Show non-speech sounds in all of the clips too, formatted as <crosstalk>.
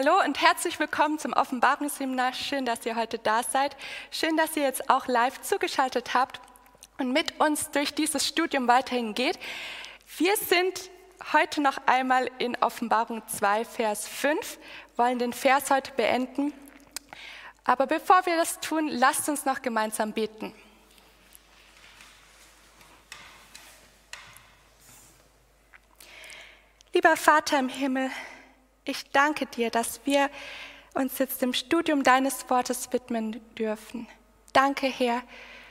Hallo und herzlich willkommen zum Offenbarungsseminar. Schön, dass ihr heute da seid. Schön, dass ihr jetzt auch live zugeschaltet habt und mit uns durch dieses Studium weiterhin geht. Wir sind heute noch einmal in Offenbarung 2, Vers 5, wollen den Vers heute beenden. Aber bevor wir das tun, lasst uns noch gemeinsam beten. Lieber Vater im Himmel, ich danke dir, dass wir uns jetzt dem Studium deines Wortes widmen dürfen. Danke, Herr,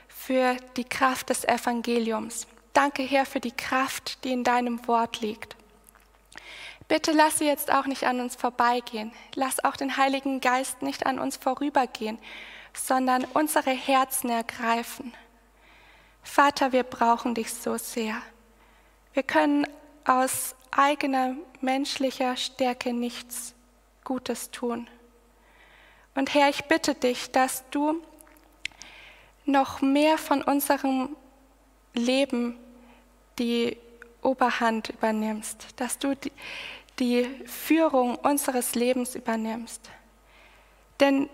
für die Kraft des Evangeliums. Danke, Herr, für die Kraft, die in deinem Wort liegt. Bitte lass sie jetzt auch nicht an uns vorbeigehen. Lass auch den Heiligen Geist nicht an uns vorübergehen, sondern unsere Herzen ergreifen. Vater, wir brauchen dich so sehr. Wir können aus eigener menschlicher Stärke nichts Gutes tun. Und Herr, ich bitte dich, dass du noch mehr von unserem Leben die Oberhand übernimmst, dass du die, die Führung unseres Lebens übernimmst. Denn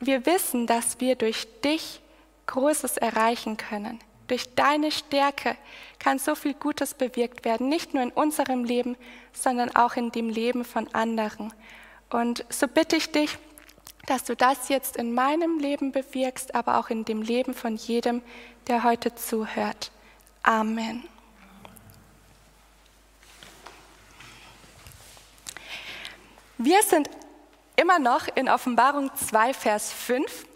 wir wissen, dass wir durch dich Großes erreichen können. Durch deine Stärke kann so viel Gutes bewirkt werden, nicht nur in unserem Leben, sondern auch in dem Leben von anderen. Und so bitte ich dich, dass du das jetzt in meinem Leben bewirkst, aber auch in dem Leben von jedem, der heute zuhört. Amen. Wir sind immer noch in Offenbarung 2, Vers 5.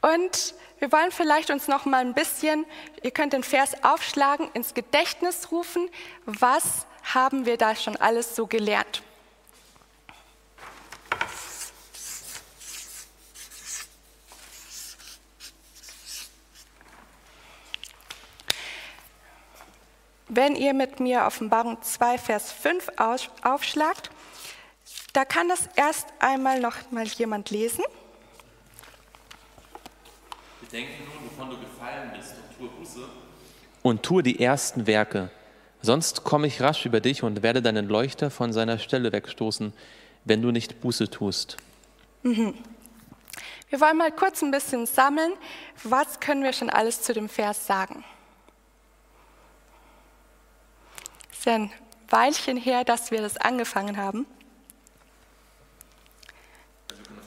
Und wir wollen vielleicht uns noch mal ein bisschen, ihr könnt den Vers aufschlagen, ins Gedächtnis rufen, was haben wir da schon alles so gelernt? Wenn ihr mit mir Offenbarung 2, Vers 5 aufschlagt, da kann das erst einmal noch mal jemand lesen. Denke nun, wovon du gefallen bist, und tue Buße. Und tue die ersten Werke. Sonst komme ich rasch über dich und werde deinen Leuchter von seiner Stelle wegstoßen, wenn du nicht Buße tust. Mhm. Wir wollen mal kurz ein bisschen sammeln. Was können wir schon alles zu dem Vers sagen? Es ist ja ein Weilchen her, dass wir das angefangen haben.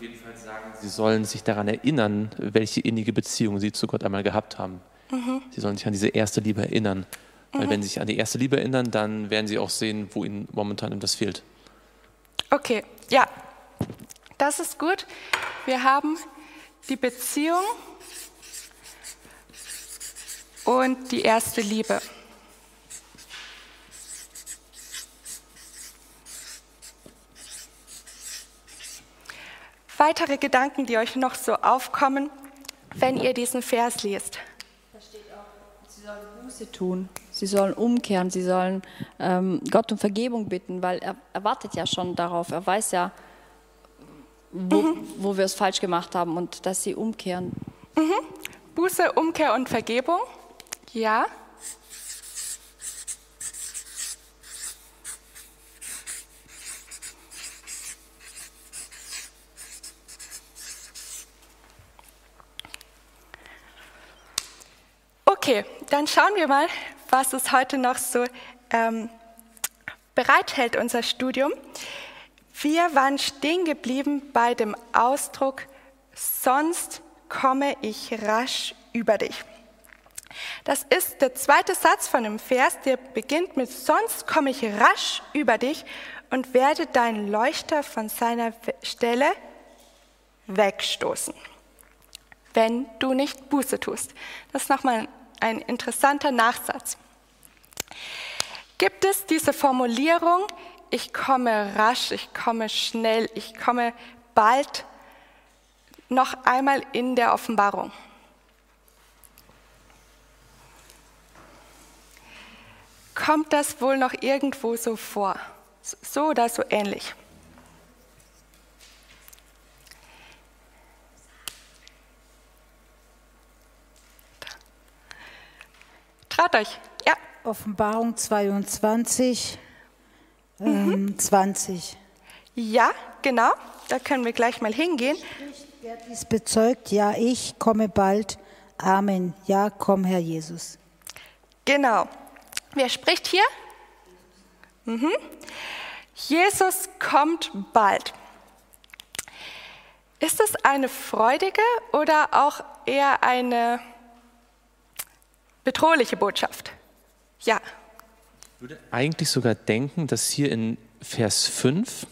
jeden Fall sagen, sie sollen sich daran erinnern, welche innige Beziehung sie zu Gott einmal gehabt haben. Mhm. Sie sollen sich an diese erste Liebe erinnern. Weil mhm. wenn sie sich an die erste Liebe erinnern, dann werden sie auch sehen, wo ihnen momentan das fehlt. Okay, ja, das ist gut. Wir haben die Beziehung und die erste Liebe. Weitere Gedanken, die euch noch so aufkommen, wenn ihr diesen Vers liest? Da steht auch, sie sollen Buße tun, sie sollen umkehren, sie sollen ähm, Gott um Vergebung bitten, weil er, er wartet ja schon darauf, er weiß ja, wo, mhm. wo wir es falsch gemacht haben und dass sie umkehren. Mhm. Buße, Umkehr und Vergebung, ja. Okay, dann schauen wir mal, was es heute noch so ähm, bereithält, unser Studium. Wir waren stehen geblieben bei dem Ausdruck, sonst komme ich rasch über dich. Das ist der zweite Satz von dem Vers, der beginnt mit, sonst komme ich rasch über dich und werde deinen Leuchter von seiner Stelle wegstoßen, wenn du nicht Buße tust. Das ist nochmal ein ein interessanter Nachsatz. Gibt es diese Formulierung, ich komme rasch, ich komme schnell, ich komme bald, noch einmal in der Offenbarung? Kommt das wohl noch irgendwo so vor? So oder so ähnlich? Traut euch. Ja. Offenbarung 22, ähm, mhm. 20. Ja, genau. Da können wir gleich mal hingehen. Wer dies bezeugt, ja, ich komme bald. Amen. Ja, komm, Herr Jesus. Genau. Wer spricht hier? Mhm. Jesus kommt bald. Ist es eine freudige oder auch eher eine bedrohliche Botschaft? Ja. Ich würde eigentlich sogar denken, dass hier in Vers 5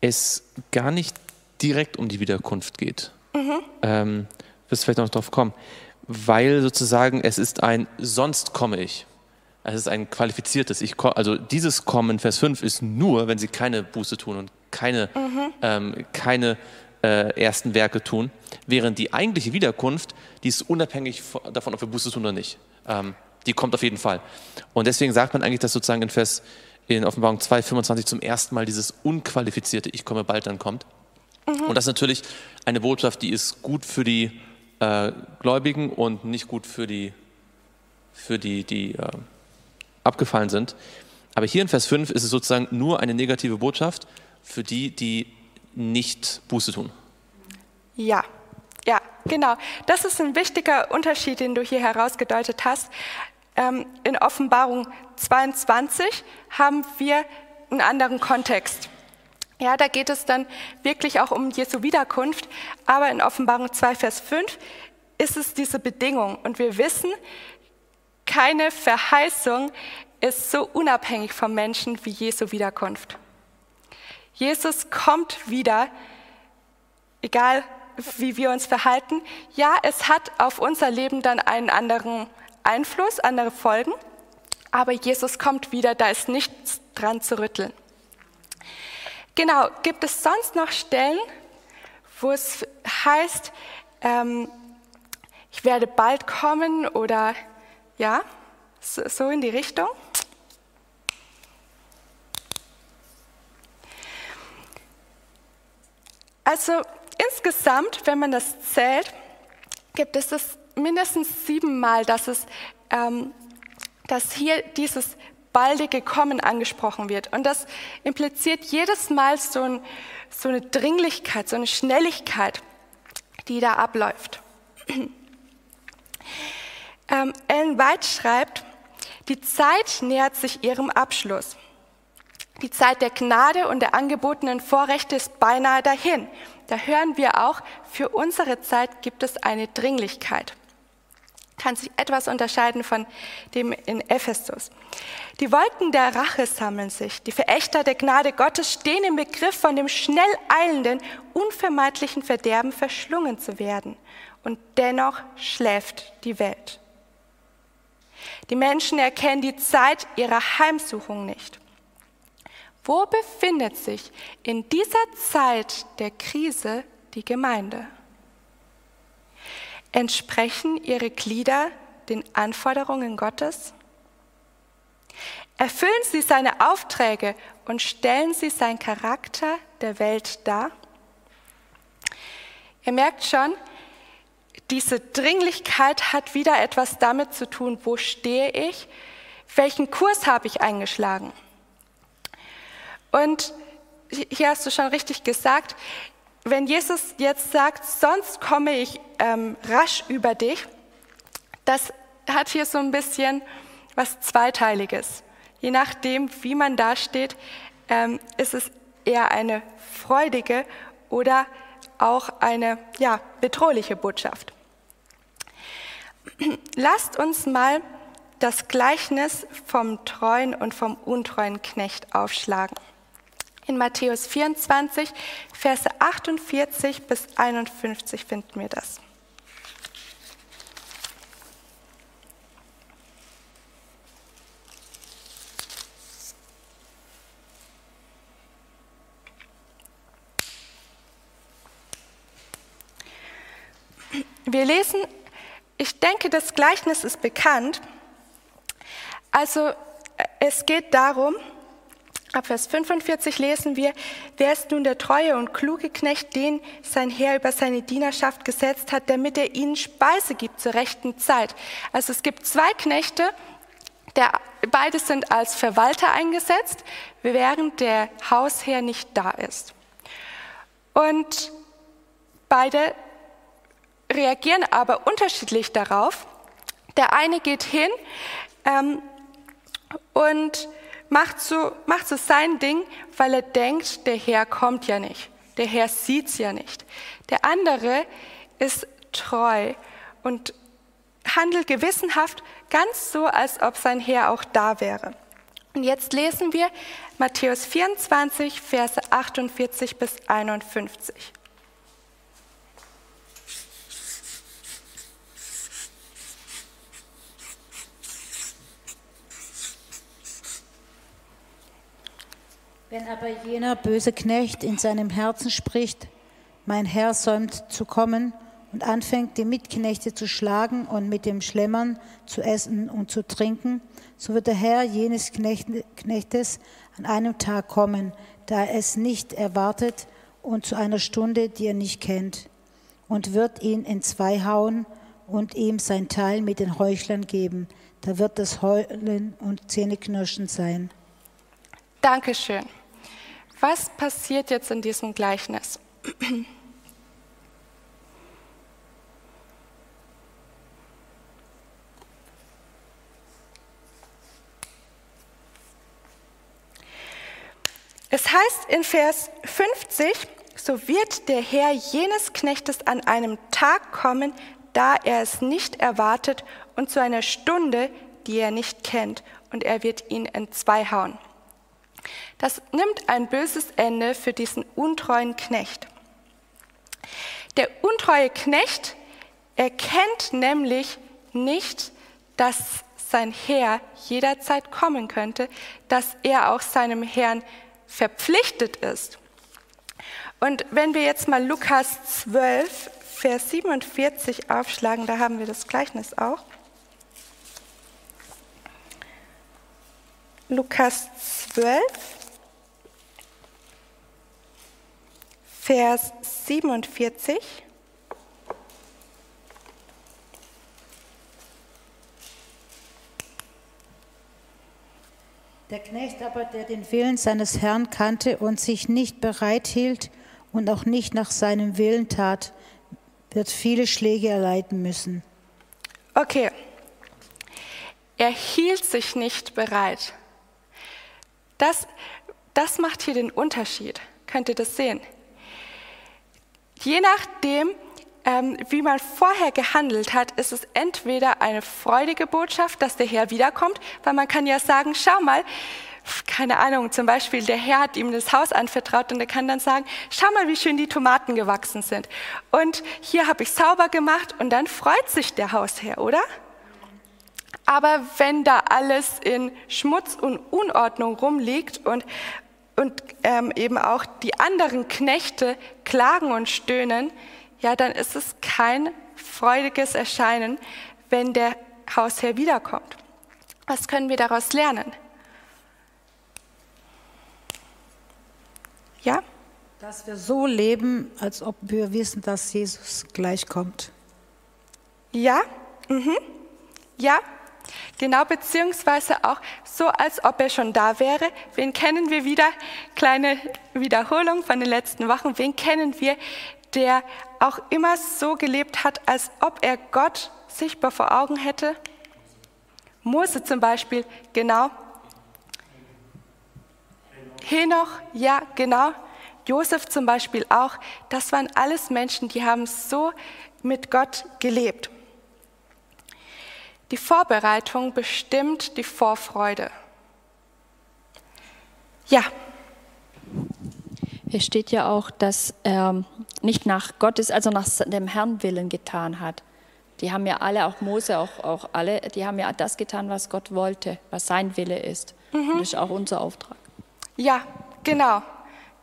es gar nicht direkt um die Wiederkunft geht. Mhm. Ähm, wirst vielleicht noch darauf kommen. Weil sozusagen es ist ein sonst komme ich. Es ist ein qualifiziertes Ich. Also dieses Kommen, Vers 5, ist nur, wenn sie keine Buße tun und keine, mhm. ähm, keine äh, ersten Werke tun. Während die eigentliche Wiederkunft, die ist unabhängig davon, ob wir Buße tun oder nicht. Ähm, die kommt auf jeden Fall. Und deswegen sagt man eigentlich, dass sozusagen in Vers in Offenbarung 2, 25 zum ersten Mal dieses unqualifizierte Ich komme bald dann kommt. Mhm. Und das ist natürlich eine Botschaft, die ist gut für die äh, Gläubigen und nicht gut für die, für die, die äh, abgefallen sind. Aber hier in Vers 5 ist es sozusagen nur eine negative Botschaft für die, die nicht Buße tun. Ja, ja, genau. Das ist ein wichtiger Unterschied, den du hier herausgedeutet hast. Ähm, in Offenbarung 22 haben wir einen anderen Kontext. Ja, da geht es dann wirklich auch um Jesu Wiederkunft. Aber in Offenbarung 2, Vers 5 ist es diese Bedingung. Und wir wissen, keine Verheißung ist so unabhängig vom Menschen wie Jesu Wiederkunft. Jesus kommt wieder, egal wie wir uns verhalten. Ja, es hat auf unser Leben dann einen anderen Einfluss, andere Folgen, aber Jesus kommt wieder, da ist nichts dran zu rütteln. Genau, gibt es sonst noch Stellen, wo es heißt, ähm, ich werde bald kommen oder ja, so, so in die Richtung? Also insgesamt, wenn man das zählt, gibt es das mindestens siebenmal, dass, es, ähm, dass hier dieses baldige Kommen angesprochen wird. Und das impliziert jedes Mal so, ein, so eine Dringlichkeit, so eine Schnelligkeit, die da abläuft. Ähm, Ellen White schreibt, die Zeit nähert sich ihrem Abschluss. Die Zeit der Gnade und der angebotenen Vorrechte ist beinahe dahin. Da hören wir auch, für unsere Zeit gibt es eine Dringlichkeit kann sich etwas unterscheiden von dem in Ephesus. Die Wolken der Rache sammeln sich. Die Verächter der Gnade Gottes stehen im Begriff, von dem schnell eilenden, unvermeidlichen Verderben verschlungen zu werden. Und dennoch schläft die Welt. Die Menschen erkennen die Zeit ihrer Heimsuchung nicht. Wo befindet sich in dieser Zeit der Krise die Gemeinde? Entsprechen ihre Glieder den Anforderungen Gottes? Erfüllen sie seine Aufträge und stellen sie seinen Charakter der Welt dar? Ihr merkt schon, diese Dringlichkeit hat wieder etwas damit zu tun, wo stehe ich, welchen Kurs habe ich eingeschlagen. Und hier hast du schon richtig gesagt, wenn Jesus jetzt sagt, sonst komme ich ähm, rasch über dich, das hat hier so ein bisschen was Zweiteiliges. Je nachdem, wie man dasteht, ähm, ist es eher eine freudige oder auch eine ja, bedrohliche Botschaft. <clears throat> Lasst uns mal das Gleichnis vom treuen und vom untreuen Knecht aufschlagen in Matthäus 24, Verse 48 bis 51 finden wir das. Wir lesen, ich denke, das Gleichnis ist bekannt. Also es geht darum, Ab Vers 45 lesen wir, wer ist nun der treue und kluge Knecht, den sein Herr über seine Dienerschaft gesetzt hat, damit er ihnen Speise gibt zur rechten Zeit. Also es gibt zwei Knechte. Der beide sind als Verwalter eingesetzt, während der Hausherr nicht da ist. Und beide reagieren aber unterschiedlich darauf. Der eine geht hin ähm, und macht so, macht so sein Ding, weil er denkt, der Herr kommt ja nicht. Der Herr sieht's ja nicht. Der andere ist treu und handelt gewissenhaft, ganz so, als ob sein Herr auch da wäre. Und jetzt lesen wir Matthäus 24, Verse 48 bis 51. Wenn aber jener böse Knecht in seinem Herzen spricht, mein Herr säumt zu kommen und anfängt, die Mitknechte zu schlagen und mit dem Schlemmern zu essen und zu trinken, so wird der Herr jenes Knechtes an einem Tag kommen, da er es nicht erwartet und zu einer Stunde, die er nicht kennt, und wird ihn in zwei hauen und ihm sein Teil mit den Heuchlern geben. Da wird das Heulen und Zähneknirschen sein. Dankeschön. Was passiert jetzt in diesem Gleichnis? Es heißt in Vers 50, so wird der Herr jenes Knechtes an einem Tag kommen, da er es nicht erwartet und zu einer Stunde, die er nicht kennt, und er wird ihn in zwei hauen. Das nimmt ein böses Ende für diesen untreuen Knecht. Der untreue Knecht erkennt nämlich nicht, dass sein Herr jederzeit kommen könnte, dass er auch seinem Herrn verpflichtet ist. Und wenn wir jetzt mal Lukas 12, Vers 47 aufschlagen, da haben wir das Gleichnis auch. Lukas 12, Vers 47. Der Knecht aber, der den Willen seines Herrn kannte und sich nicht bereit hielt und auch nicht nach seinem Willen tat, wird viele Schläge erleiden müssen. Okay. Er hielt sich nicht bereit. Das, das macht hier den Unterschied. Könnt ihr das sehen? Je nachdem, ähm, wie man vorher gehandelt hat, ist es entweder eine freudige Botschaft, dass der Herr wiederkommt, weil man kann ja sagen, schau mal, keine Ahnung, zum Beispiel der Herr hat ihm das Haus anvertraut und er kann dann sagen, schau mal, wie schön die Tomaten gewachsen sind. Und hier habe ich sauber gemacht und dann freut sich der Hausherr, oder? Aber wenn da alles in Schmutz und Unordnung rumliegt und, und ähm, eben auch die anderen Knechte klagen und stöhnen, ja, dann ist es kein freudiges Erscheinen, wenn der Hausherr wiederkommt. Was können wir daraus lernen? Ja? Dass wir so leben, als ob wir wissen, dass Jesus gleich kommt. Ja, mhm. ja, Genau, beziehungsweise auch so, als ob er schon da wäre. Wen kennen wir wieder? Kleine Wiederholung von den letzten Wochen. Wen kennen wir, der auch immer so gelebt hat, als ob er Gott sichtbar vor Augen hätte? Mose zum Beispiel, genau. Henoch, ja, genau. Josef zum Beispiel auch. Das waren alles Menschen, die haben so mit Gott gelebt. Die Vorbereitung bestimmt die Vorfreude. Ja. Hier steht ja auch, dass er nicht nach Gottes, also nach dem Herrn Willen getan hat. Die haben ja alle, auch Mose, auch, auch alle, die haben ja das getan, was Gott wollte, was sein Wille ist. Mhm. Und das ist auch unser Auftrag. Ja, genau.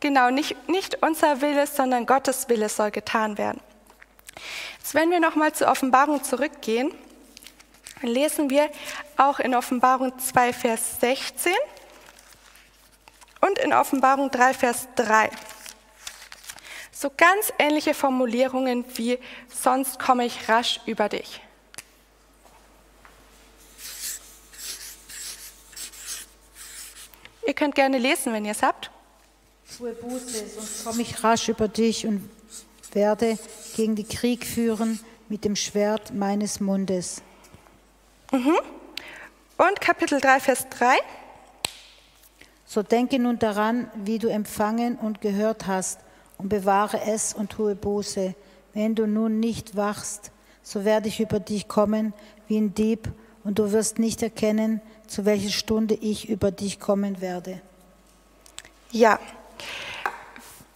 Genau, nicht, nicht unser Wille, sondern Gottes Wille soll getan werden. Jetzt, wenn wir nochmal zur Offenbarung zurückgehen, lesen wir auch in Offenbarung 2, Vers 16 und in Offenbarung 3, Vers 3. So ganz ähnliche Formulierungen wie sonst komme ich rasch über dich. Ihr könnt gerne lesen, wenn ihr es habt. Tue Buße, sonst komme ich rasch über dich und werde gegen die Krieg führen mit dem Schwert meines Mundes. Und Kapitel 3, Vers 3. So denke nun daran, wie du empfangen und gehört hast, und bewahre es und tue Buße. Wenn du nun nicht wachst, so werde ich über dich kommen wie ein Dieb, und du wirst nicht erkennen, zu welcher Stunde ich über dich kommen werde. Ja.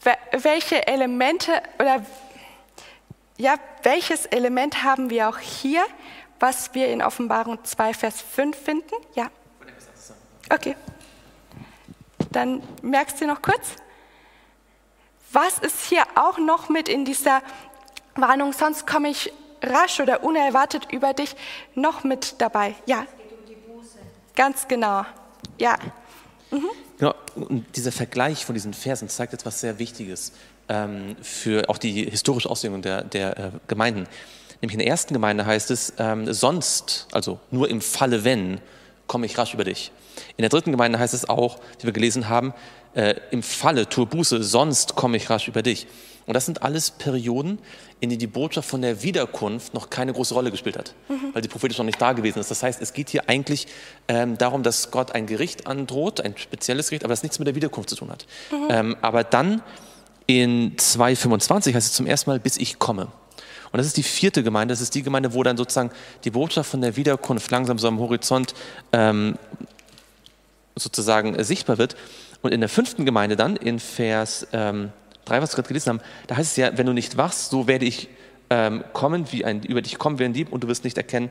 Wel- Welche Elemente oder ja, welches Element haben wir auch hier, was wir in Offenbarung 2, Vers 5 finden? Ja. Okay. Dann merkst du noch kurz. Was ist hier auch noch mit in dieser Warnung? Sonst komme ich rasch oder unerwartet über dich noch mit dabei. Ja. Ganz genau. Ja. Genau, und dieser Vergleich von diesen Versen zeigt etwas sehr Wichtiges ähm, für auch die historische Auslegung der, der äh, Gemeinden. Nämlich in der ersten Gemeinde heißt es, ähm, sonst, also nur im Falle wenn, komme ich rasch über dich. In der dritten Gemeinde heißt es auch, die wir gelesen haben, äh, im Falle, tue Buße, sonst komme ich rasch über dich. Und das sind alles Perioden, in denen die Botschaft von der Wiederkunft noch keine große Rolle gespielt hat, weil die prophetisch noch nicht da gewesen ist. Das heißt, es geht hier eigentlich ähm, darum, dass Gott ein Gericht androht, ein spezielles Gericht, aber das nichts mit der Wiederkunft zu tun hat. Ähm, aber dann in 2,25 heißt es zum ersten Mal, bis ich komme. Und das ist die vierte Gemeinde, das ist die Gemeinde, wo dann sozusagen die Botschaft von der Wiederkunft langsam so am Horizont ähm, sozusagen äh, sichtbar wird. Und in der fünften Gemeinde dann, in Vers ähm, 3, was wir gerade gelesen haben, da heißt es ja, wenn du nicht wachst, so werde ich ähm, kommen, wie ein, über dich kommen wie ein Dieb und du wirst nicht erkennen,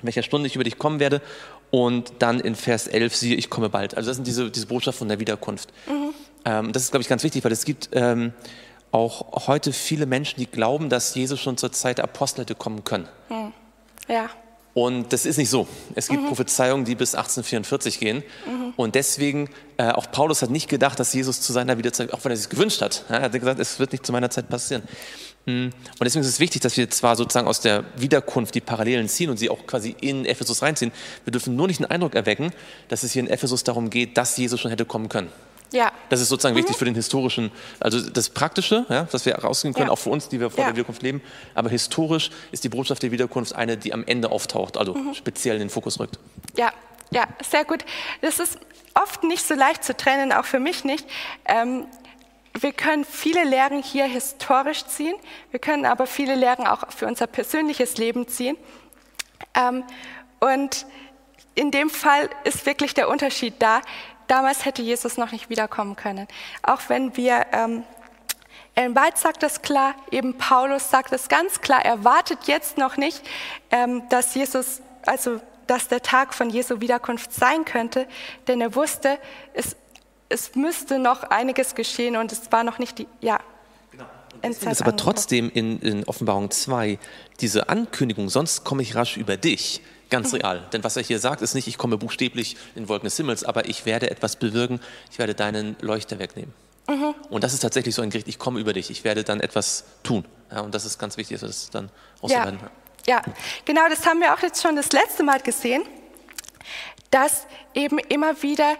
in welcher Stunde ich über dich kommen werde. Und dann in Vers 11, siehe, ich komme bald. Also das sind diese, diese Botschaft von der Wiederkunft. Ähm, das ist, glaube ich, ganz wichtig, weil es gibt ähm, auch heute viele Menschen, die glauben, dass Jesus schon zur Zeit der Apostel hätte kommen können. Ja. Und das ist nicht so. Es gibt Prophezeiungen, die bis 1844 gehen. Und deswegen, äh, auch Paulus hat nicht gedacht, dass Jesus zu seiner Wiederzeit, auch wenn er sich gewünscht hat, ja, er hat gesagt, es wird nicht zu meiner Zeit passieren. Mm. Und deswegen ist es wichtig, dass wir zwar sozusagen aus der Wiederkunft die Parallelen ziehen und sie auch quasi in Ephesus reinziehen. Wir dürfen nur nicht den Eindruck erwecken, dass es hier in Ephesus darum geht, dass Jesus schon hätte kommen können. Ja. Das ist sozusagen wichtig für den historischen, also das Praktische, ja, dass wir herausgehen können, Ja. auch für uns, die wir vor Ja. der Wiederkunft leben. Aber historisch ist die Botschaft der Wiederkunft eine, die am Ende auftaucht, also speziell in den Fokus rückt. Ja, ja, sehr gut. Das ist oft nicht so leicht zu trennen, auch für mich nicht. Ähm, wir können viele Lehren hier historisch ziehen, wir können aber viele Lehren auch für unser persönliches Leben ziehen. Ähm, und in dem Fall ist wirklich der Unterschied da. Damals hätte Jesus noch nicht wiederkommen können. Auch wenn wir, ähm, Ellen White sagt das klar, eben Paulus sagt es ganz klar, er wartet jetzt noch nicht, ähm, dass Jesus, also dass der Tag von Jesu Wiederkunft sein könnte, denn er wusste, es, es müsste noch einiges geschehen und es war noch nicht die, ja, Deswegen ist aber trotzdem in, in Offenbarung 2 diese Ankündigung, sonst komme ich rasch über dich, ganz real. Denn was er hier sagt, ist nicht, ich komme buchstäblich in Wolken des Himmels, aber ich werde etwas bewirken, ich werde deinen Leuchter wegnehmen. Und das ist tatsächlich so ein Gericht, ich komme über dich, ich werde dann etwas tun. Ja, und das ist ganz wichtig, dass wir das dann Ja, auszuhalten. ja, genau, das haben wir auch jetzt schon das letzte Mal gesehen, dass eben immer wieder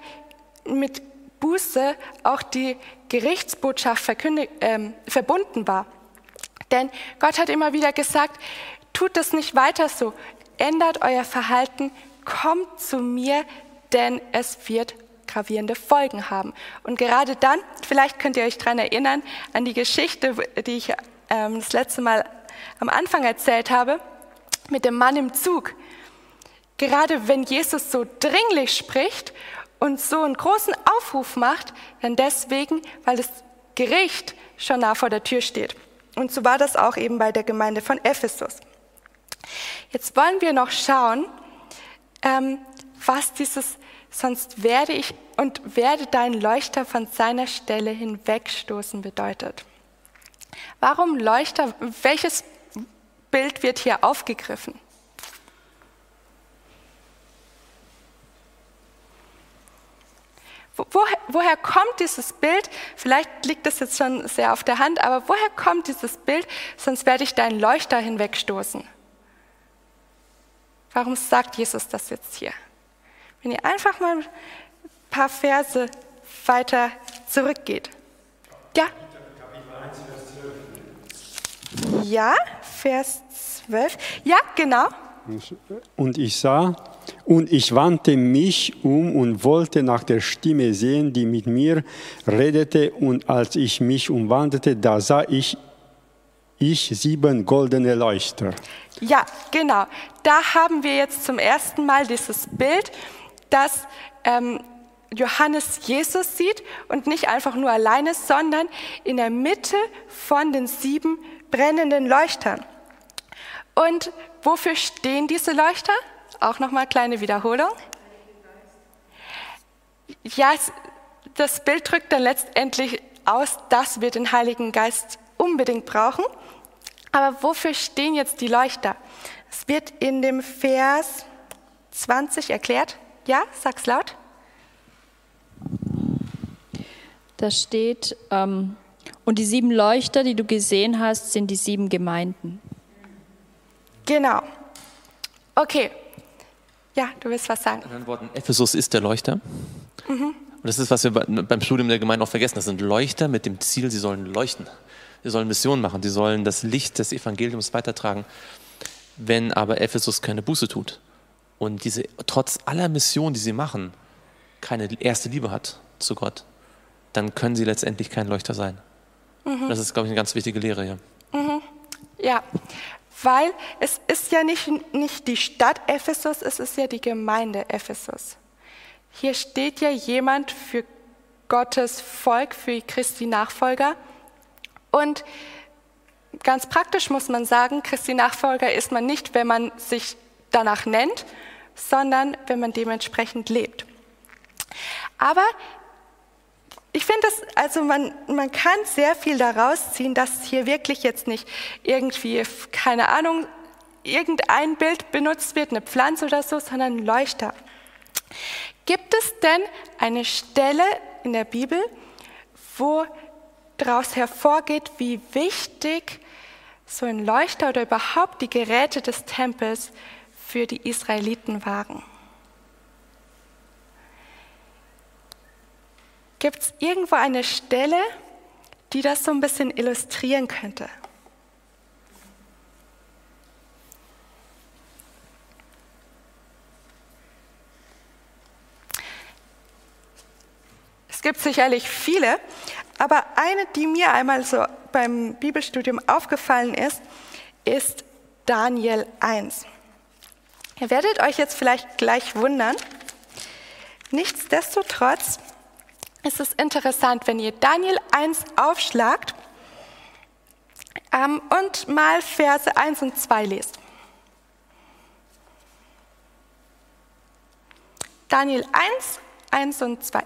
mit Buße auch die Gerichtsbotschaft ähm, verbunden war. Denn Gott hat immer wieder gesagt, tut das nicht weiter so, ändert euer Verhalten, kommt zu mir, denn es wird gravierende Folgen haben. Und gerade dann, vielleicht könnt ihr euch daran erinnern, an die Geschichte, die ich ähm, das letzte Mal am Anfang erzählt habe, mit dem Mann im Zug. Gerade wenn Jesus so dringlich spricht und so einen großen Aufruf macht, dann deswegen, weil das Gericht schon nah vor der Tür steht. Und so war das auch eben bei der Gemeinde von Ephesus. Jetzt wollen wir noch schauen, ähm, was dieses sonst werde ich und werde deinen Leuchter von seiner Stelle hinwegstoßen bedeutet. Warum Leuchter? Welches Bild wird hier aufgegriffen? Woher, woher kommt dieses Bild? Vielleicht liegt das jetzt schon sehr auf der Hand, aber woher kommt dieses Bild? Sonst werde ich deinen Leuchter hinwegstoßen. Warum sagt Jesus das jetzt hier? Wenn ihr einfach mal ein paar Verse weiter zurückgeht. Ja? Ja, Vers 12. Ja, genau. Und ich sah, und ich wandte mich um und wollte nach der Stimme sehen, die mit mir redete. Und als ich mich umwandte, da sah ich, ich sieben goldene Leuchter. Ja, genau. Da haben wir jetzt zum ersten Mal dieses Bild, dass ähm, Johannes Jesus sieht und nicht einfach nur alleine, sondern in der Mitte von den sieben brennenden Leuchtern. Und wofür stehen diese Leuchter? Auch nochmal kleine Wiederholung. Ja, das Bild drückt dann letztendlich aus, dass wir den Heiligen Geist unbedingt brauchen. Aber wofür stehen jetzt die Leuchter? Es wird in dem Vers 20 erklärt. Ja, sag's laut. Da steht, ähm, und die sieben Leuchter, die du gesehen hast, sind die sieben Gemeinden. Genau. Okay. Ja, du willst was sagen. In anderen Worten, Ephesus ist der Leuchter. Mhm. Und das ist, was wir beim Studium der Gemeinde auch vergessen. Das sind Leuchter mit dem Ziel, sie sollen leuchten. Sie sollen Mission machen. Sie sollen das Licht des Evangeliums weitertragen. Wenn aber Ephesus keine Buße tut und diese trotz aller Mission, die sie machen, keine erste Liebe hat zu Gott, dann können sie letztendlich kein Leuchter sein. Mhm. Das ist, glaube ich, eine ganz wichtige Lehre hier. Mhm. Ja, weil es ist ja nicht, nicht die Stadt Ephesus, es ist ja die Gemeinde Ephesus. Hier steht ja jemand für Gottes Volk, für Christi Nachfolger. Und ganz praktisch muss man sagen, Christi Nachfolger ist man nicht, wenn man sich danach nennt, sondern wenn man dementsprechend lebt. Aber ich finde das, also man, man kann sehr viel daraus ziehen, dass hier wirklich jetzt nicht irgendwie, keine Ahnung, irgendein Bild benutzt wird, eine Pflanze oder so, sondern ein Leuchter. Gibt es denn eine Stelle in der Bibel, wo daraus hervorgeht, wie wichtig so ein Leuchter oder überhaupt die Geräte des Tempels für die Israeliten waren? Gibt es irgendwo eine Stelle, die das so ein bisschen illustrieren könnte? Es gibt sicherlich viele, aber eine, die mir einmal so beim Bibelstudium aufgefallen ist, ist Daniel 1. Ihr werdet euch jetzt vielleicht gleich wundern. Nichtsdestotrotz es ist interessant, wenn ihr Daniel 1 aufschlagt ähm, und mal Verse 1 und 2 lest. Daniel 1, 1 und 2.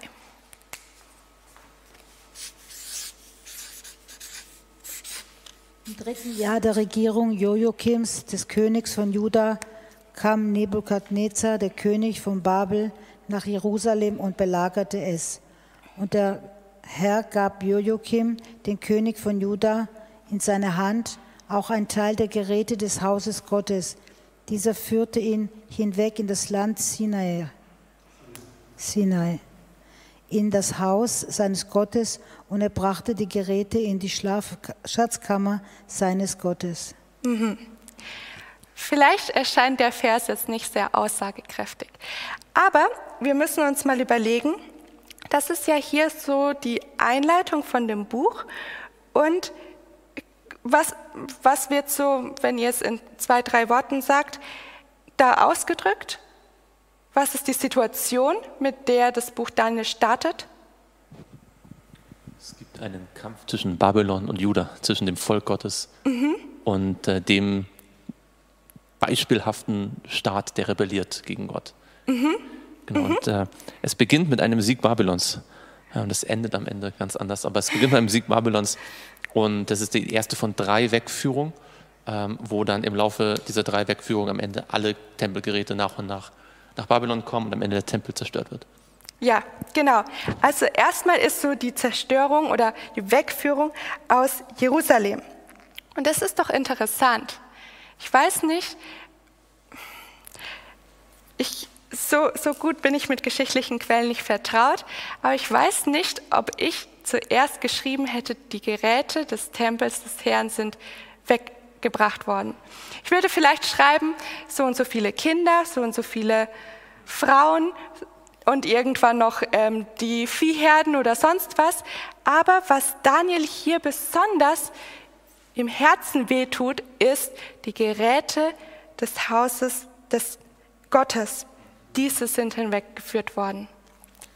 Im dritten Jahr der Regierung Jojokims, des Königs von Juda, kam Nebukadnezar, der König von Babel, nach Jerusalem und belagerte es. Und der Herr gab Jojokim, den König von Juda, in seine Hand auch ein Teil der Geräte des Hauses Gottes. Dieser führte ihn hinweg in das Land Sinai, Sinai, in das Haus seines Gottes und er brachte die Geräte in die Schlaf Schatzkammer seines Gottes. Mhm. Vielleicht erscheint der Vers jetzt nicht sehr aussagekräftig, aber wir müssen uns mal überlegen, das ist ja hier so die Einleitung von dem Buch. Und was, was wird so, wenn ihr es in zwei, drei Worten sagt, da ausgedrückt? Was ist die Situation, mit der das Buch Daniel startet? Es gibt einen Kampf zwischen Babylon und Juda, zwischen dem Volk Gottes mhm. und äh, dem beispielhaften Staat, der rebelliert gegen Gott. Mhm. Genau, mhm. und äh, es beginnt mit einem Sieg Babylons. Ja, und es endet am Ende ganz anders. Aber es beginnt mit einem Sieg Babylons. Und das ist die erste von drei Wegführungen, ähm, wo dann im Laufe dieser drei Wegführungen am Ende alle Tempelgeräte nach und nach nach Babylon kommen und am Ende der Tempel zerstört wird. Ja, genau. Also erstmal ist so die Zerstörung oder die Wegführung aus Jerusalem. Und das ist doch interessant. Ich weiß nicht, ich so, so gut bin ich mit geschichtlichen Quellen nicht vertraut, aber ich weiß nicht, ob ich zuerst geschrieben hätte, die Geräte des Tempels des Herrn sind weggebracht worden. Ich würde vielleicht schreiben, so und so viele Kinder, so und so viele Frauen und irgendwann noch ähm, die Viehherden oder sonst was. Aber was Daniel hier besonders im Herzen wehtut, ist die Geräte des Hauses des Gottes. Diese sind hinweggeführt worden.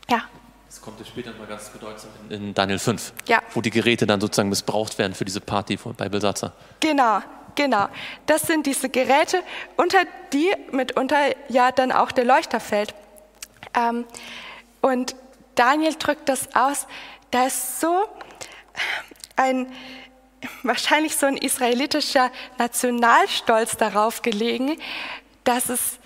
Ja. Das kommt ja später mal ganz bedeutsam in Daniel 5, Ja. wo die Geräte dann sozusagen missbraucht werden für diese Party von- bei Besatzer. Genau, genau. Das sind diese Geräte, unter die mitunter ja dann auch der Leuchter fällt. Ähm, und Daniel drückt das aus, da ist so ein, wahrscheinlich so ein israelitischer Nationalstolz darauf gelegen, dass es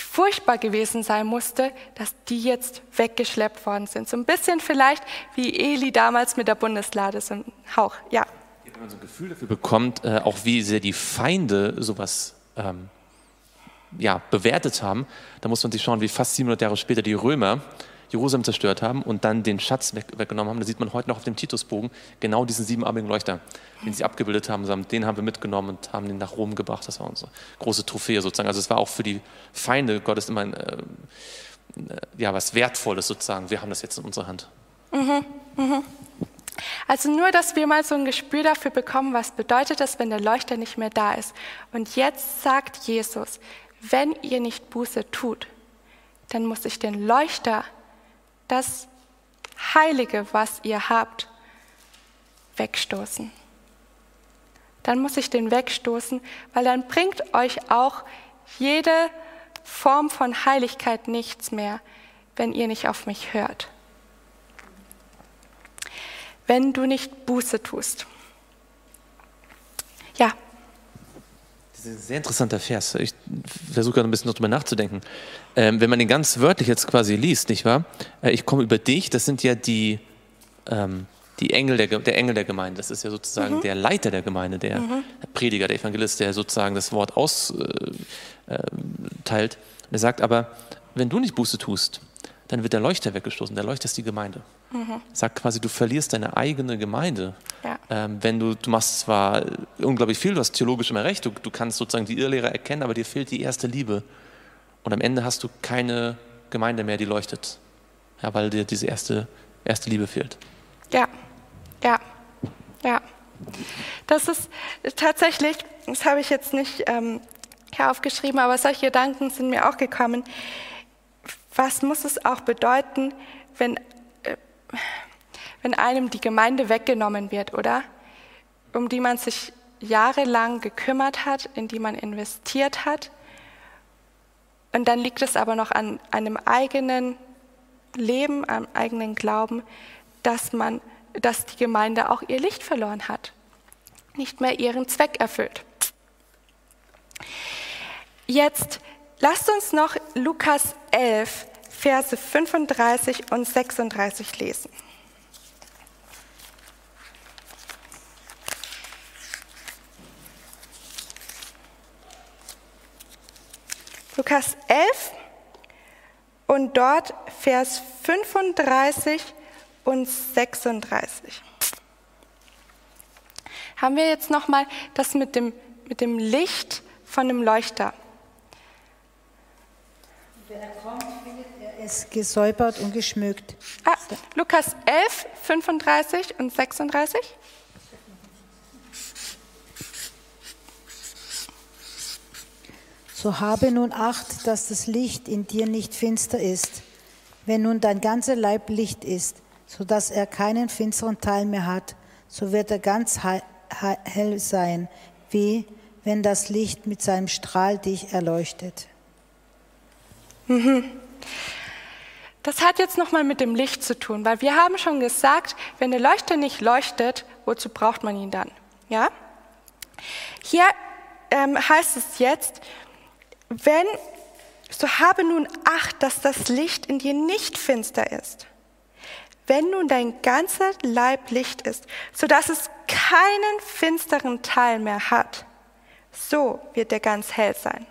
furchtbar gewesen sein musste, dass die jetzt weggeschleppt worden sind. So ein bisschen vielleicht wie Eli damals mit der Bundeslade, so ein Hauch, ja. Wenn man so ein Gefühl dafür bekommt, äh, auch wie sehr die Feinde sowas ähm, ja, bewertet haben, da muss man sich schauen, wie fast 700 Jahre später die Römer Jerusalem zerstört haben und dann den Schatz weg, weggenommen haben. Da sieht man heute noch auf dem Titusbogen genau diesen siebenarmigen Leuchter, den sie abgebildet haben. Den haben wir mitgenommen und haben den nach Rom gebracht. Das war unsere große Trophäe sozusagen. Also es war auch für die Feinde Gottes immer ein, äh, äh, ja, was Wertvolles sozusagen. Wir haben das jetzt in unserer Hand. Also nur, dass wir mal so ein Gespür dafür bekommen, was bedeutet das, wenn der Leuchter nicht mehr da ist. Und jetzt sagt Jesus, wenn ihr nicht Buße tut, dann muss ich den Leuchter, das Heilige, was ihr habt, wegstoßen. Dann muss ich den wegstoßen, weil dann bringt euch auch jede Form von Heiligkeit nichts mehr, wenn ihr nicht auf mich hört wenn du nicht Buße tust. Ja, Das ist ein sehr interessanter Vers. Ich versuche gerade ein bisschen noch drüber nachzudenken. Ähm, wenn man den ganz wörtlich jetzt quasi liest, nicht wahr? Äh, ich komme über dich, das sind ja die, ähm, die Engel der, der Engel der Gemeinde. Das ist ja sozusagen der Leiter der Gemeinde, der, der Prediger, der Evangelist, der sozusagen das Wort austeilt. Äh. Und er sagt aber, wenn du nicht Buße tust, dann wird der Leuchter weggestoßen. Der Leuchter ist die Gemeinde. Sagt quasi, du verlierst deine eigene Gemeinde. Ja. Ähm, wenn du, du machst zwar unglaublich viel, du hast theologisch immer recht, du, du kannst sozusagen die Irrlehre erkennen, aber dir fehlt die erste Liebe. Und am Ende hast du keine Gemeinde mehr, die leuchtet. Ja, weil dir diese erste, erste Liebe fehlt. ja, ja, ja. Das ist tatsächlich, das habe ich jetzt nicht ähm, hier aufgeschrieben, aber solche Gedanken sind mir auch gekommen. Was muss es auch bedeuten, wenn, wenn einem die Gemeinde weggenommen wird, oder? Um die man sich jahrelang gekümmert hat, in die man investiert hat. Und dann liegt es aber noch an einem eigenen Leben, am eigenen Glauben, dass man, dass die Gemeinde auch ihr Licht verloren hat, nicht mehr ihren Zweck erfüllt. Jetzt lasst uns noch Lukas 11, Verse 35 und 36 lesen. Lukas 11 und dort Vers 35 und 36. Haben wir jetzt noch mal das mit dem, mit dem Licht von dem Leuchter. Wenn er kommt, findet es gesäubert und geschmückt. Ah, Lukas 11, 35 und 36. So habe nun Acht, dass das Licht in dir nicht finster ist. Wenn nun dein ganzer Leib Licht ist, so dass er keinen finsteren Teil mehr hat, so wird er ganz hell sein, wie wenn das Licht mit seinem Strahl dich erleuchtet. Das hat jetzt nochmal mit dem Licht zu tun, weil wir haben schon gesagt, wenn der Leuchter nicht leuchtet, wozu braucht man ihn dann? Ja? Hier ähm, heißt es jetzt, wenn, so habe nun Acht, dass das Licht in dir nicht finster ist. Wenn nun dein ganzer Leib Licht ist, so dass es keinen finsteren Teil mehr hat, so wird er ganz hell sein.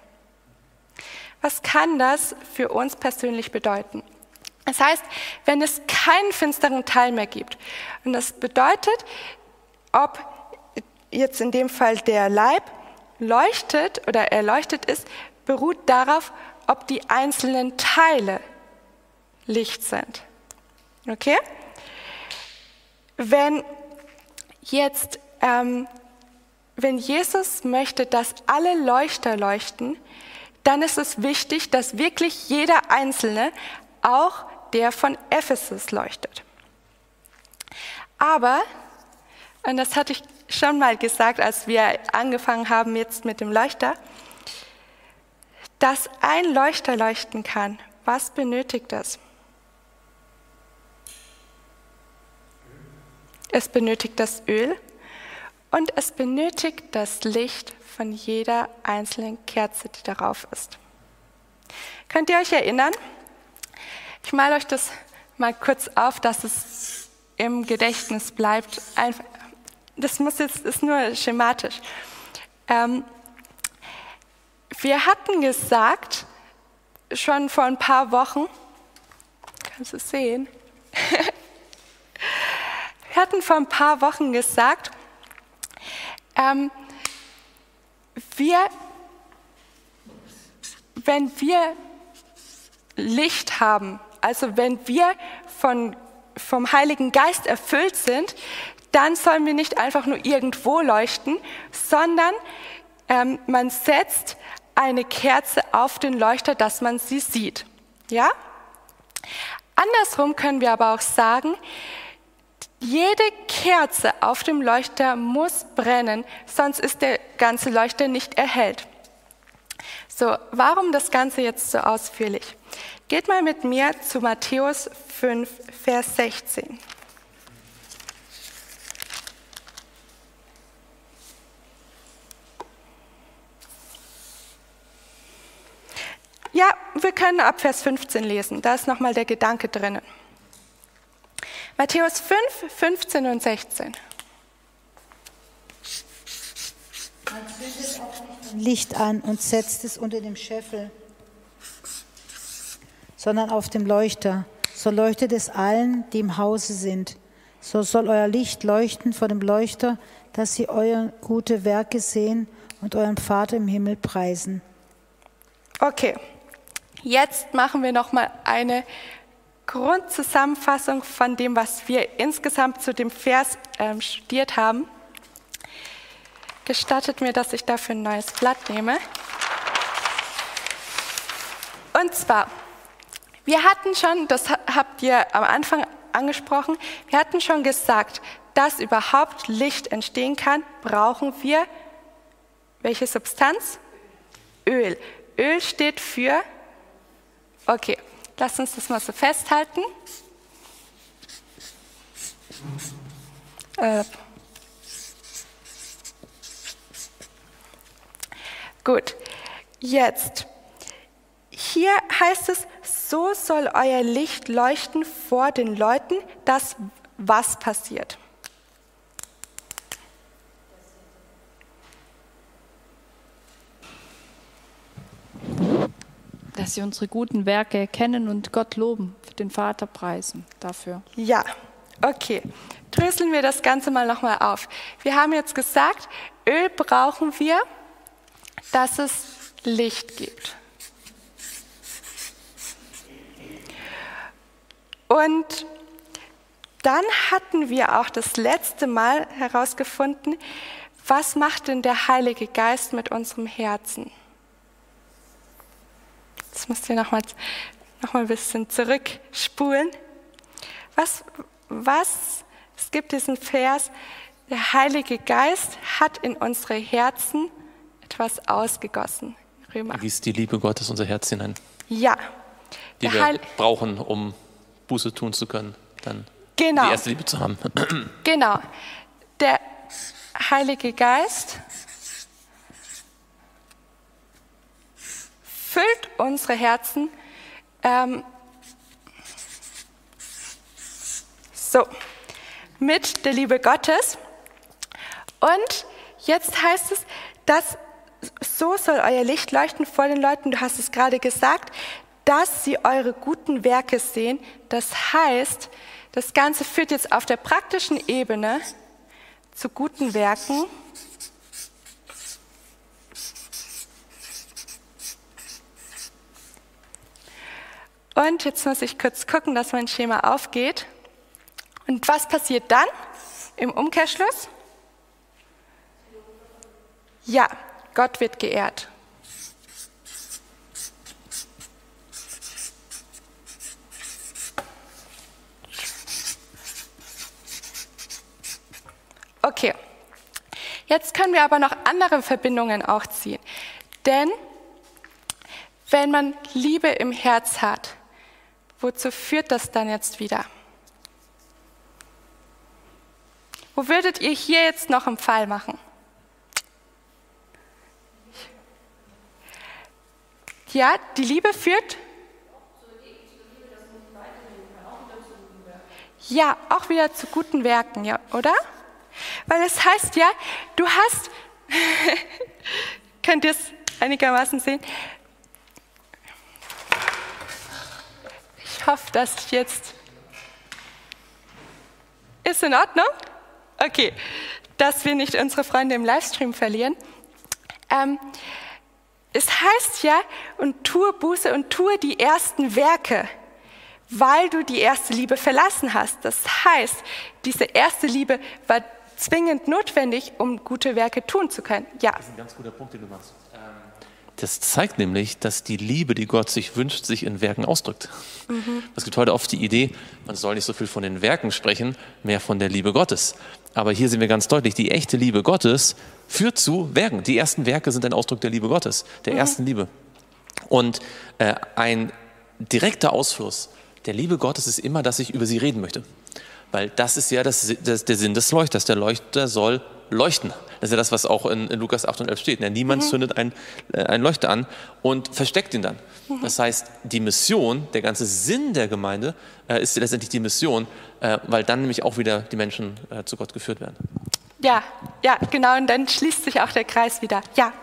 Was kann das für uns persönlich bedeuten? Das heißt, wenn es keinen finsteren Teil mehr gibt, und das bedeutet, ob jetzt in dem Fall der Leib leuchtet oder erleuchtet ist, beruht darauf, ob die einzelnen Teile Licht sind. Okay? Wenn jetzt, ähm, wenn Jesus möchte, dass alle Leuchter leuchten, dann ist es wichtig, dass wirklich jeder Einzelne, auch der von Ephesus, leuchtet. Aber, und das hatte ich schon mal gesagt, als wir angefangen haben jetzt mit dem Leuchter, dass ein Leuchter leuchten kann. Was benötigt es? Es benötigt das Öl und es benötigt das Licht von jeder einzelnen Kerze, die darauf ist. Könnt ihr euch erinnern? Ich male euch das mal kurz auf, dass es im Gedächtnis bleibt. Das muss jetzt, ist nur schematisch. Ähm, wir hatten gesagt, schon vor ein paar Wochen, kannst du sehen, <laughs> wir hatten vor ein paar Wochen gesagt, ähm, wir, wenn wir Licht haben, also wenn wir von, vom Heiligen Geist erfüllt sind, dann sollen wir nicht einfach nur irgendwo leuchten, sondern ähm, man setzt eine Kerze auf den Leuchter, dass man sie sieht. Ja? Andersrum können wir aber auch sagen, jede Kerze auf dem Leuchter muss brennen, sonst ist der ganze Leuchter nicht erhellt. So, warum das Ganze jetzt so ausführlich? Geht mal mit mir zu Matthäus 5, Vers 16. Ja, wir können ab Vers 15 lesen. Da ist nochmal der Gedanke drinnen. Matthäus 5, 15 und 16. Man zündet auch nicht Licht an und setzt es unter dem Scheffel, sondern auf dem Leuchter. So leuchtet es allen, die im Hause sind. So soll euer Licht leuchten vor dem Leuchter, dass sie eure gute Werke sehen und euren Vater im Himmel preisen. Okay, jetzt machen wir noch mal eine Grundzusammenfassung von dem, was wir insgesamt zu dem Vers äh, studiert haben. Gestattet mir, dass ich dafür ein neues Blatt nehme. Und zwar, wir hatten schon, das habt ihr am Anfang angesprochen, wir hatten schon gesagt, dass überhaupt Licht entstehen kann, brauchen wir welche Substanz? Öl. Öl steht für, okay, Lass uns das mal so festhalten. Äh. Gut, jetzt. Hier heißt es, so soll euer Licht leuchten vor den Leuten, dass was passiert. dass sie unsere guten Werke erkennen und Gott loben, den Vater preisen dafür. Ja, okay. Dröseln wir das Ganze mal nochmal auf. Wir haben jetzt gesagt, Öl brauchen wir, dass es Licht gibt. Und dann hatten wir auch das letzte Mal herausgefunden, was macht denn der Heilige Geist mit unserem Herzen? Jetzt müsst ihr nochmal noch mal ein bisschen zurückspulen. Was, was, es gibt diesen Vers, der Heilige Geist hat in unsere Herzen etwas ausgegossen. Römer. Gießt die Liebe Gottes unser Herz hinein. Ja. Die wir Heil brauchen, um Buße tun zu können, dann genau. die erste Liebe zu haben. <clears throat> genau. Der Heilige Geist füllt unsere Herzen ähm, so mit der Liebe Gottes. Und jetzt heißt es, dass so soll euer Licht leuchten vor den Leuten, du hast es gerade gesagt, dass sie eure guten Werke sehen. Das heißt, das Ganze führt jetzt auf der praktischen Ebene zu guten Werken. Und jetzt muss ich kurz gucken, dass mein Schema aufgeht. Und was passiert dann im Umkehrschluss? Ja, Gott wird geehrt. Okay, jetzt können wir aber noch andere Verbindungen auch ziehen. Denn wenn man Liebe im Herz hat, wozu führt das dann jetzt wieder? Wo würdet ihr hier jetzt noch einen Fall machen? Ja, die Liebe führt. Ja, auch wieder zu guten Werken, ja, oder? Weil es heißt ja, du hast, <laughs> könnt ihr es einigermaßen sehen? Ich hoffe, dass jetzt ist in Ordnung. Okay, dass wir nicht unsere Freunde im Livestream verlieren. Ähm, es heißt ja, und tue Buße und tue die ersten Werke, weil du die erste Liebe verlassen hast. Das heißt, diese erste Liebe war zwingend notwendig, um gute Werke tun zu können. Ja. Das ist ein ganz guter Punkt, den du machst. Ähm, das zeigt nämlich, dass die Liebe, die Gott sich wünscht, sich in Werken ausdrückt. Mhm. Es gibt heute oft die Idee, man soll nicht so viel von den Werken sprechen, mehr von der Liebe Gottes. Aber hier sehen wir ganz deutlich, die echte Liebe Gottes führt zu Werken. Die ersten Werke sind ein Ausdruck der Liebe Gottes, der mhm. ersten Liebe. Und äh, ein direkter Ausfluss der Liebe Gottes ist immer, dass ich über sie reden möchte. Weil das ist ja das, das, der Sinn des Leuchters. Der Leuchter soll leuchten. Das ist ja das, was auch in, in Lukas 8 und 11 steht. Ja, niemand mhm. zündet einen, äh, einen Leuchter an und versteckt ihn dann. Mhm. Das heißt, die Mission, der ganze Sinn der Gemeinde äh, ist letztendlich die Mission, äh, weil dann nämlich auch wieder die Menschen äh, zu Gott geführt werden. Ja, ja, genau. Und dann schließt sich auch der Kreis wieder. Ja.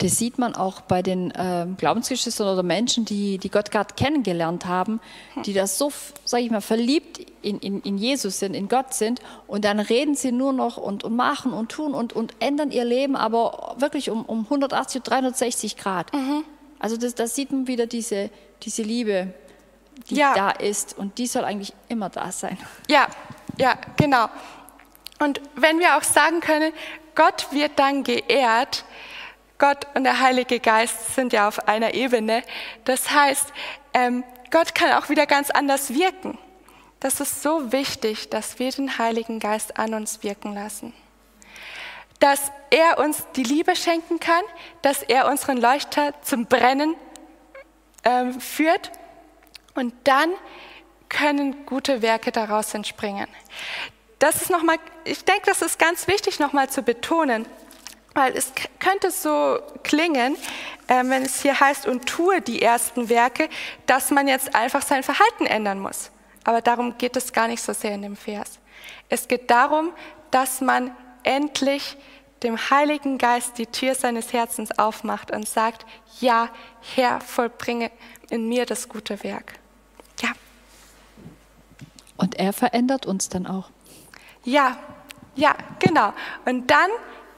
Das sieht man auch bei den äh, Glaubensgeschwistern oder Menschen, die, die Gott gerade kennengelernt haben, die da so, sage ich mal, verliebt in, in, in Jesus sind, in Gott sind und dann reden sie nur noch und, und machen und tun und, und ändern ihr Leben, aber wirklich um, um 180, 360 Grad. Mhm. Also das, das sieht man wieder diese, diese Liebe, die ja. da ist und die soll eigentlich immer da sein. Ja, ja, genau. Und wenn wir auch sagen können, Gott wird dann geehrt, Gott und der Heilige Geist sind ja auf einer Ebene. Das heißt, ähm, Gott kann auch wieder ganz anders wirken. Das ist so wichtig, dass wir den Heiligen Geist an uns wirken lassen. Dass er uns die Liebe schenken kann, dass er unseren Leuchter zum Brennen ähm, führt und dann können gute Werke daraus entspringen. Das ist noch mal, ich denke, das ist ganz wichtig, nochmal zu betonen. Weil es könnte so klingen, äh, wenn es hier heißt, und tue die ersten Werke, dass man jetzt einfach sein Verhalten ändern muss. Aber darum geht es gar nicht so sehr in dem Vers. Es geht darum, dass man endlich dem Heiligen Geist die Tür seines Herzens aufmacht und sagt, ja, Herr, vollbringe in mir das gute Werk. Ja. Und er verändert uns dann auch. Ja, ja, genau. Und dann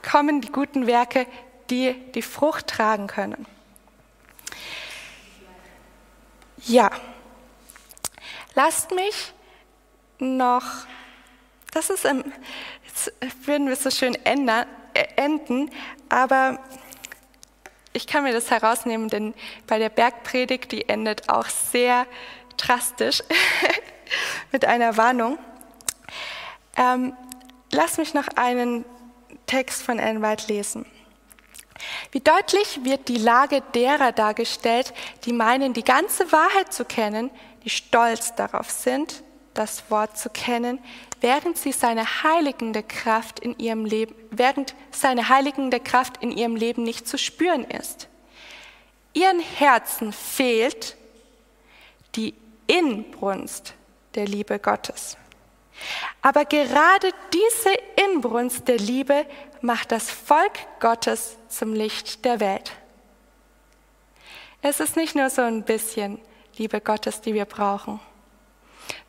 kommen die guten Werke, die die Frucht tragen können. Ja, lasst mich noch, das ist im, jetzt würden wir es so schön ändern, äh, enden, aber ich kann mir das herausnehmen, denn bei der Bergpredigt, die endet auch sehr drastisch <laughs> mit einer Warnung. Ähm, lass mich noch einen Text von Ellen White lesen. Wie deutlich wird die Lage derer dargestellt, die meinen, die ganze Wahrheit zu kennen, die stolz darauf sind, das Wort zu kennen, während sie seine heiligende Kraft in ihrem Leben, während seine heiligende Kraft in ihrem Leben nicht zu spüren ist. Ihren Herzen fehlt die Inbrunst der Liebe Gottes. Aber gerade diese Inbrunst der Liebe macht das Volk Gottes zum Licht der Welt. Es ist nicht nur so ein bisschen Liebe Gottes, die wir brauchen.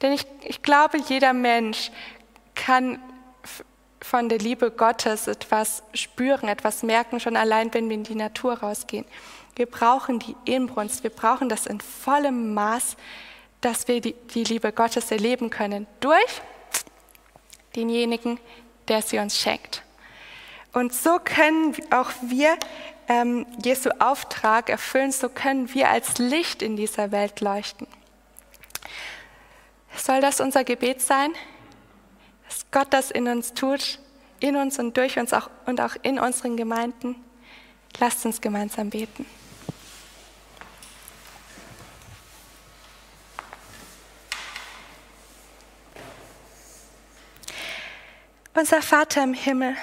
Denn ich, ich glaube, jeder Mensch kann von der Liebe Gottes etwas spüren, etwas merken, schon allein, wenn wir in die Natur rausgehen. Wir brauchen die Inbrunst, wir brauchen das in vollem Maß, dass wir die, die Liebe Gottes erleben können durch denjenigen, der sie uns schenkt. Und so können auch wir ähm, Jesu Auftrag erfüllen, so können wir als Licht in dieser Welt leuchten. Soll das unser Gebet sein? Dass Gott das in uns tut, in uns und durch uns auch, und auch in unseren Gemeinden? Lasst uns gemeinsam beten. Unser Vater im Himmel,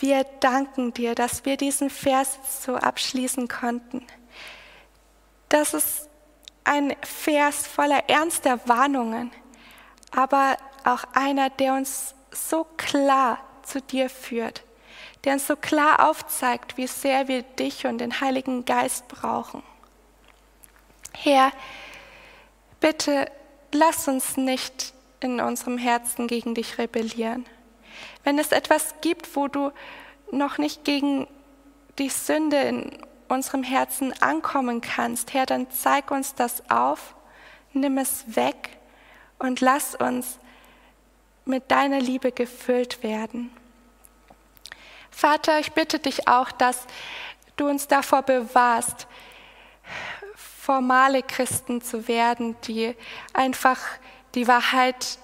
wir danken dir, dass wir diesen Vers so abschließen konnten. Das ist ein Vers voller ernster Warnungen, aber auch einer, der uns so klar zu dir führt, der uns so klar aufzeigt, wie sehr wir dich und den Heiligen Geist brauchen. Herr, bitte lass uns nicht in unserem Herzen gegen dich rebellieren. Wenn es etwas gibt, wo du noch nicht gegen die Sünde in unserem Herzen ankommen kannst, Herr, dann zeig uns das auf, nimm es weg und lass uns mit deiner Liebe gefüllt werden. Vater, ich bitte dich auch, dass du uns davor bewahrst, formale Christen zu werden, die einfach die Wahrheit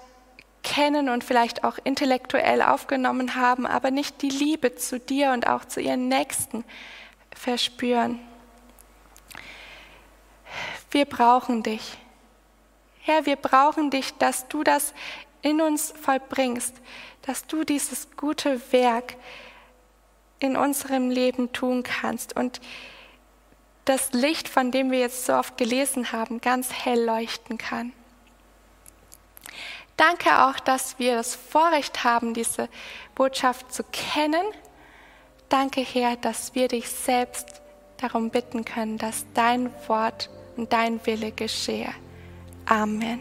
kennen und vielleicht auch intellektuell aufgenommen haben, aber nicht die Liebe zu dir und auch zu ihren Nächsten verspüren. Wir brauchen dich. Herr, wir brauchen dich, dass du das in uns vollbringst, dass du dieses gute Werk in unserem Leben tun kannst und das Licht, von dem wir jetzt so oft gelesen haben, ganz hell leuchten kann. Danke auch, dass wir das Vorrecht haben, diese Botschaft zu kennen. Danke, Herr, dass wir dich selbst darum bitten können, dass dein Wort und dein Wille geschehe. Amen.